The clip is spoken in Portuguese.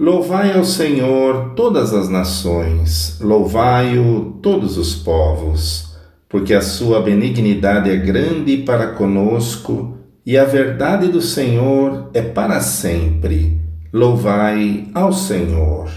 Louvai ao Senhor todas as nações, louvai-o todos os povos, porque a sua benignidade é grande para conosco e a verdade do Senhor é para sempre. Louvai ao Senhor.